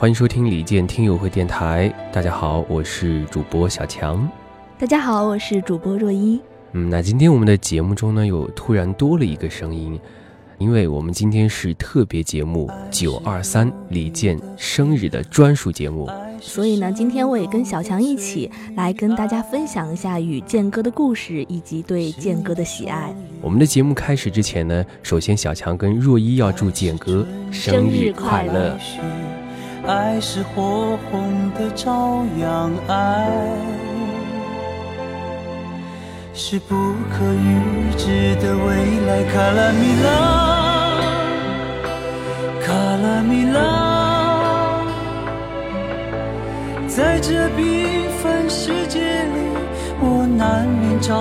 欢迎收听李健听友会电台。大家好，我是主播小强。大家好，我是主播若一。嗯，那今天我们的节目中呢，有突然多了一个声音，因为我们今天是特别节目九二三李健生日的专属节目，所以呢，今天我也跟小强一起来跟大家分享一下与健哥的故事以及对健哥的喜爱。我们的节目开始之前呢，首先小强跟若一要祝健哥生日快乐。爱是火红的朝阳，爱。是不可预知的未来，卡拉米拉，卡拉米拉，在这缤纷世界里，我难免着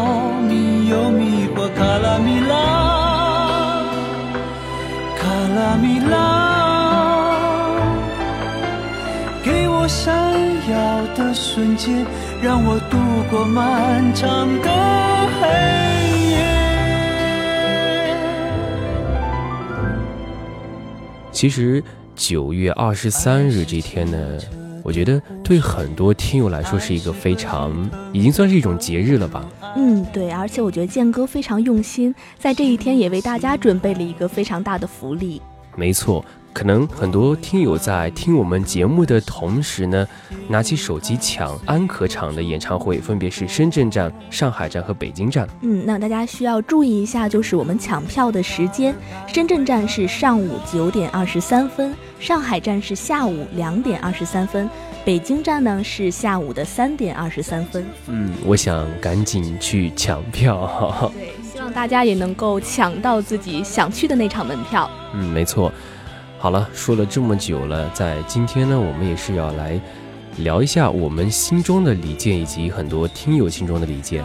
的瞬间。让我度过漫长的黑夜。其实九月二十三日这天呢，我觉得对很多听友来说是一个非常，已经算是一种节日了吧。嗯，对，而且我觉得健哥非常用心，在这一天也为大家准备了一个非常大的福利。没错。可能很多听友在听我们节目的同时呢，拿起手机抢安可场的演唱会，分别是深圳站、上海站和北京站。嗯，那大家需要注意一下，就是我们抢票的时间，深圳站是上午九点二十三分，上海站是下午两点二十三分，北京站呢是下午的三点二十三分。嗯，我想赶紧去抢票。对，希望大家也能够抢到自己想去的那场门票。嗯，没错。好了，说了这么久了，在今天呢，我们也是要来聊一下我们心中的李健，以及很多听友心中的李健。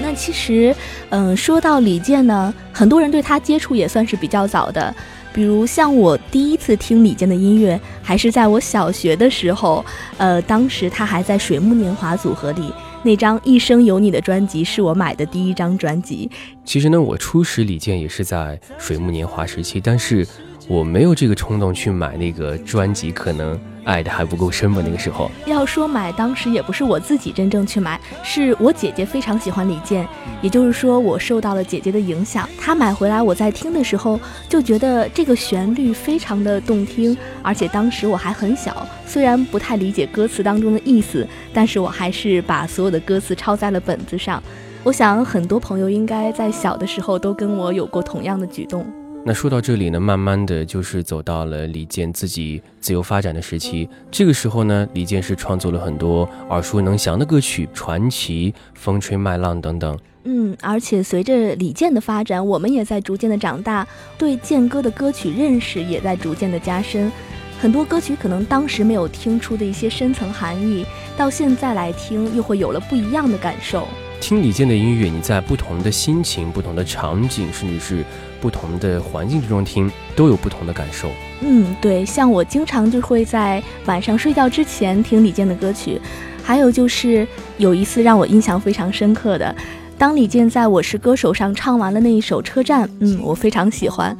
那其实，嗯，说到李健呢，很多人对他接触也算是比较早的。比如像我第一次听李健的音乐，还是在我小学的时候，呃，当时他还在水木年华组合里，那张《一生有你》的专辑是我买的第一张专辑。其实呢，我初识李健也是在水木年华时期，但是我没有这个冲动去买那个专辑，可能。爱的还不够深吧？那个时候要说买，当时也不是我自己真正去买，是我姐姐非常喜欢李健，也就是说我受到了姐姐的影响。她买回来，我在听的时候就觉得这个旋律非常的动听，而且当时我还很小，虽然不太理解歌词当中的意思，但是我还是把所有的歌词抄在了本子上。我想很多朋友应该在小的时候都跟我有过同样的举动。那说到这里呢，慢慢的就是走到了李健自己自由发展的时期。这个时候呢，李健是创作了很多耳熟能详的歌曲，《传奇》《风吹麦浪》等等。嗯，而且随着李健的发展，我们也在逐渐的长大，对健哥的歌曲认识也在逐渐的加深。很多歌曲可能当时没有听出的一些深层含义，到现在来听又会有了不一样的感受。听李健的音乐，你在不同的心情、不同的场景，甚至是不同的环境之中听，都有不同的感受。嗯，对，像我经常就会在晚上睡觉之前听李健的歌曲，还有就是有一次让我印象非常深刻的，当李健在我是歌手上唱完了那一首《车站》，嗯，我非常喜欢。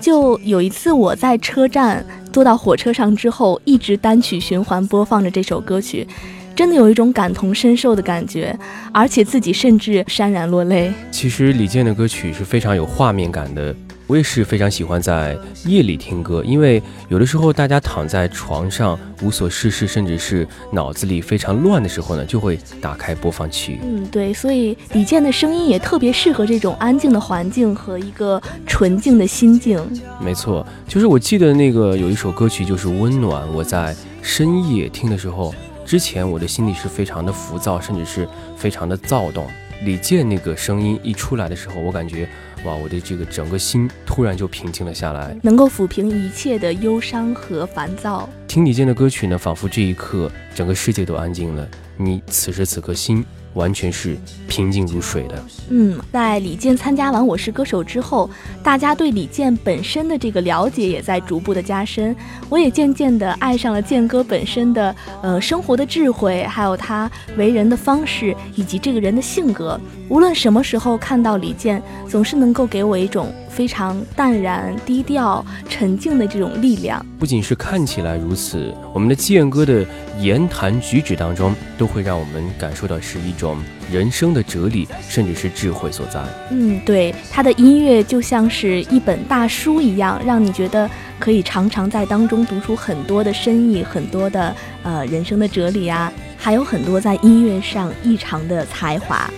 就有一次我在车站坐到火车上之后，一直单曲循环播放着这首歌曲。真的有一种感同身受的感觉，而且自己甚至潸然落泪。其实李健的歌曲是非常有画面感的，我也是非常喜欢在夜里听歌，因为有的时候大家躺在床上无所事事，甚至是脑子里非常乱的时候呢，就会打开播放器。嗯，对，所以李健的声音也特别适合这种安静的环境和一个纯净的心境。没错，就是我记得那个有一首歌曲就是《温暖》，我在深夜听的时候。之前我的心里是非常的浮躁，甚至是非常的躁动。李健那个声音一出来的时候，我感觉，哇，我的这个整个心突然就平静了下来，能够抚平一切的忧伤和烦躁。听李健的歌曲呢，仿佛这一刻整个世界都安静了，你此时此刻心完全是平静如水的。嗯，在李健参加完《我是歌手》之后，大家对李健本身的这个了解也在逐步的加深。我也渐渐的爱上了健哥本身的呃生活的智慧，还有他为人的方式，以及这个人的性格。无论什么时候看到李健，总是能够给我一种非常淡然、低调、沉静的这种力量。不仅是看起来如此，我们的健哥的言谈举止当中，都会让我们感受到是一种人生的哲理，甚至是智慧所在。嗯，对，他的音乐就像是一本大书一样，让你觉得可以常常在当中读出很多的深意，很多的呃人生的哲理啊，还有很多在音乐上异常的才华。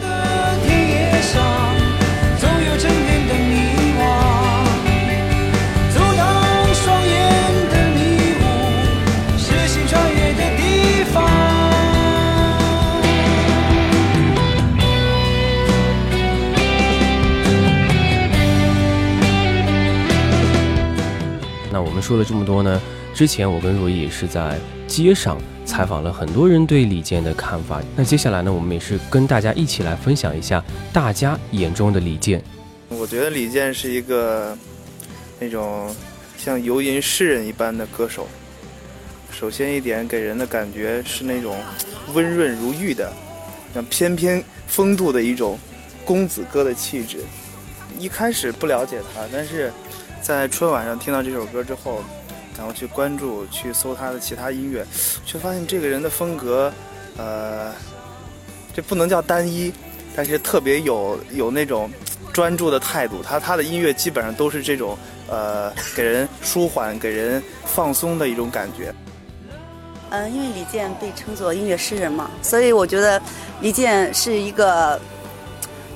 那说了这么多呢，之前我跟若依也是在街上采访了很多人对李健的看法。那接下来呢，我们也是跟大家一起来分享一下大家眼中的李健。我觉得李健是一个那种像游吟诗人一般的歌手。首先一点，给人的感觉是那种温润如玉的，像翩翩风度的一种公子哥的气质。一开始不了解他，但是。在春晚上听到这首歌之后，然后去关注、去搜他的其他音乐，却发现这个人的风格，呃，这不能叫单一，但是特别有有那种专注的态度。他他的音乐基本上都是这种，呃，给人舒缓、给人放松的一种感觉。嗯，因为李健被称作音乐诗人嘛，所以我觉得李健是一个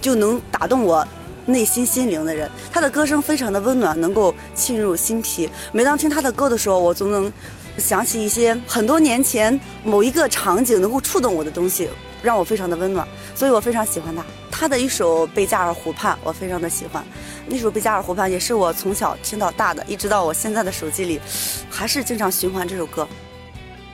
就能打动我。内心心灵的人，他的歌声非常的温暖，能够沁入心脾。每当听他的歌的时候，我总能想起一些很多年前某一个场景能够触动我的东西，让我非常的温暖。所以我非常喜欢他。他的一首《贝加尔湖畔》，我非常的喜欢。那首《贝加尔湖畔》也是我从小听到大的，一直到我现在的手机里，还是经常循环这首歌。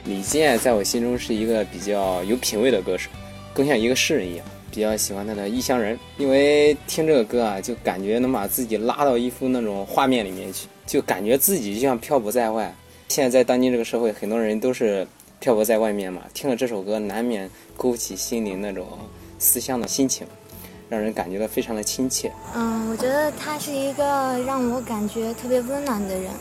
李健在我心中是一个比较有品位的歌手，更像一个诗人一样。比较喜欢他的《异乡人》，因为听这个歌啊，就感觉能把自己拉到一幅那种画面里面去，就感觉自己就像漂泊在外。现在在当今这个社会，很多人都是漂泊在外面嘛，听了这首歌，难免勾起心灵那种思乡的心情，让人感觉到非常的亲切。嗯，我觉得他是一个让我感觉特别温暖的人。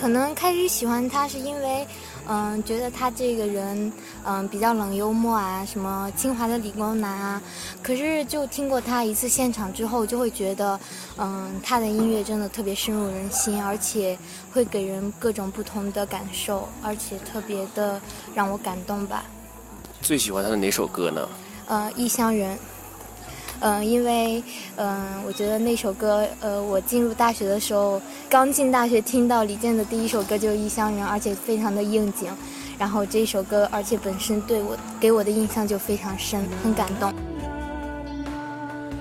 可能开始喜欢他是因为。嗯，觉得他这个人，嗯，比较冷幽默啊，什么清华的理工男啊。可是就听过他一次现场之后，就会觉得，嗯，他的音乐真的特别深入人心，而且会给人各种不同的感受，而且特别的让我感动吧。最喜欢他的哪首歌呢？呃，异乡人。嗯，因为嗯，我觉得那首歌，呃，我进入大学的时候，刚进大学听到李健的第一首歌就是《异乡人》，而且非常的应景。然后这首歌，而且本身对我给我的印象就非常深，很感动。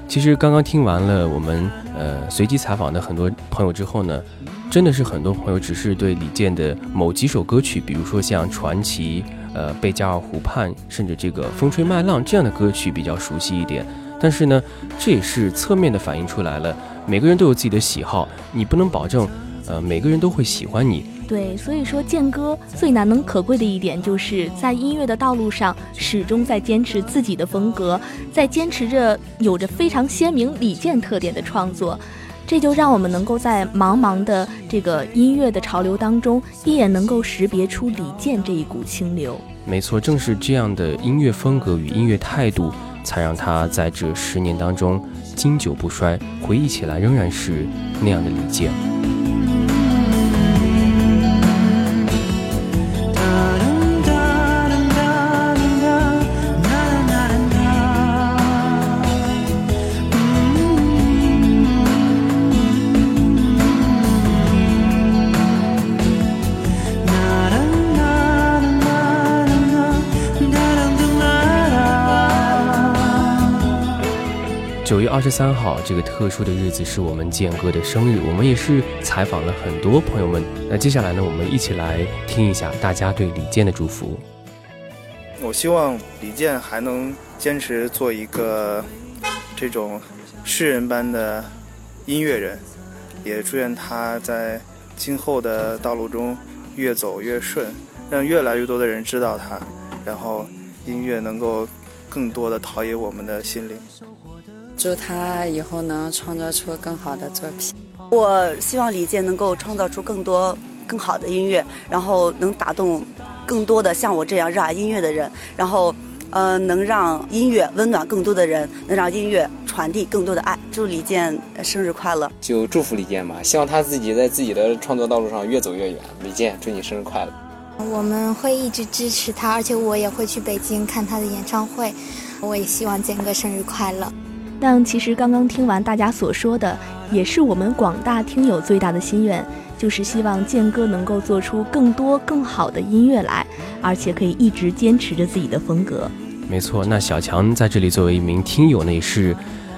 其实刚刚听完了我们呃随机采访的很多朋友之后呢，真的是很多朋友只是对李健的某几首歌曲，比如说像《传奇》、呃《贝加尔湖畔》，甚至这个《风吹麦浪》这样的歌曲比较熟悉一点。但是呢，这也是侧面的反映出来了，每个人都有自己的喜好，你不能保证，呃，每个人都会喜欢你。对，所以说健哥最难能可贵的一点，就是在音乐的道路上始终在坚持自己的风格，在坚持着有着非常鲜明李健特点的创作，这就让我们能够在茫茫的这个音乐的潮流当中，一眼能够识别出李健这一股清流。没错，正是这样的音乐风格与音乐态度。才让他在这十年当中经久不衰，回忆起来仍然是那样的理解。二十三号这个特殊的日子是我们健哥的生日，我们也是采访了很多朋友们。那接下来呢，我们一起来听一下大家对李健的祝福。我希望李健还能坚持做一个这种诗人般的音乐人，也祝愿他在今后的道路中越走越顺，让越来越多的人知道他，然后音乐能够更多的陶冶我们的心灵。祝他以后能创作出更好的作品。我希望李健能够创造出更多更好的音乐，然后能打动更多的像我这样热爱音乐的人，然后，呃，能让音乐温暖更多的人，能让音乐传递更多的爱。祝李健生日快乐！就祝福李健吧，希望他自己在自己的创作道路上越走越远。李健，祝你生日快乐！我们会一直支持他，而且我也会去北京看他的演唱会。我也希望健哥生日快乐。但其实刚刚听完大家所说的，也是我们广大听友最大的心愿，就是希望健哥能够做出更多更好的音乐来，而且可以一直坚持着自己的风格。没错，那小强在这里作为一名听友呢，也是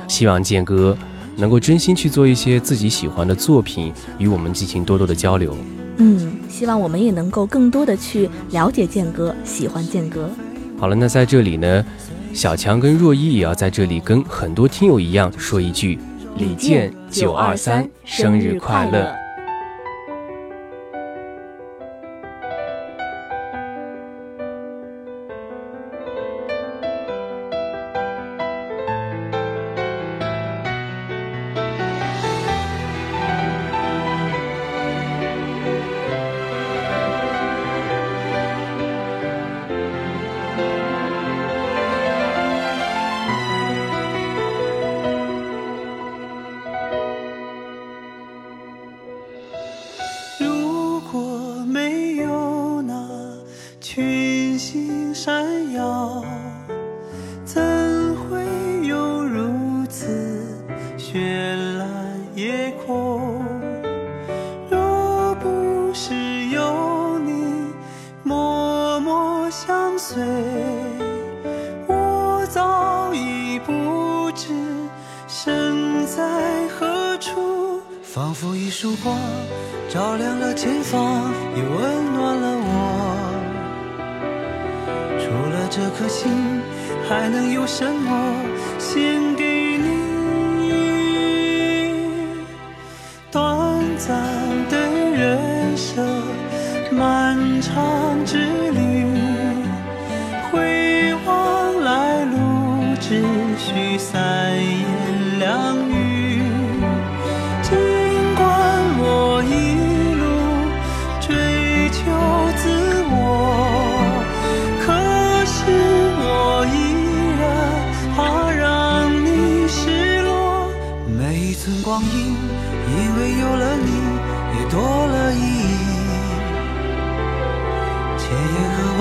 希望健哥能够真心去做一些自己喜欢的作品，与我们进行多多的交流。嗯，希望我们也能够更多的去了解健哥，喜欢健哥。好了，那在这里呢。小强跟若依也要在这里跟很多听友一样说一句：李健九二三生日快乐！仿佛一束光照亮了前方也温暖了我。除了这颗心还能有什么献给你？短暂的人生漫长之旅回望来路只需三言两语。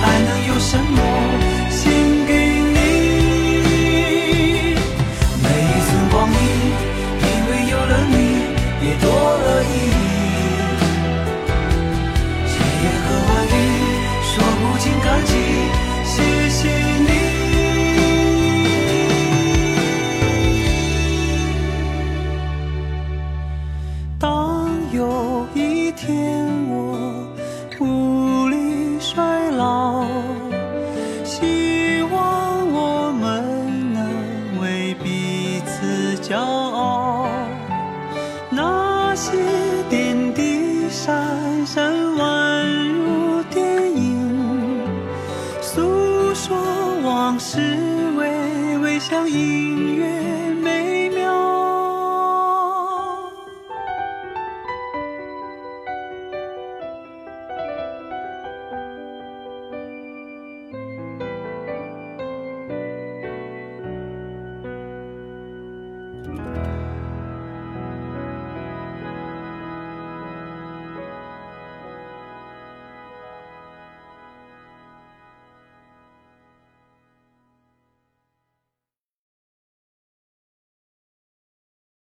还能有什么？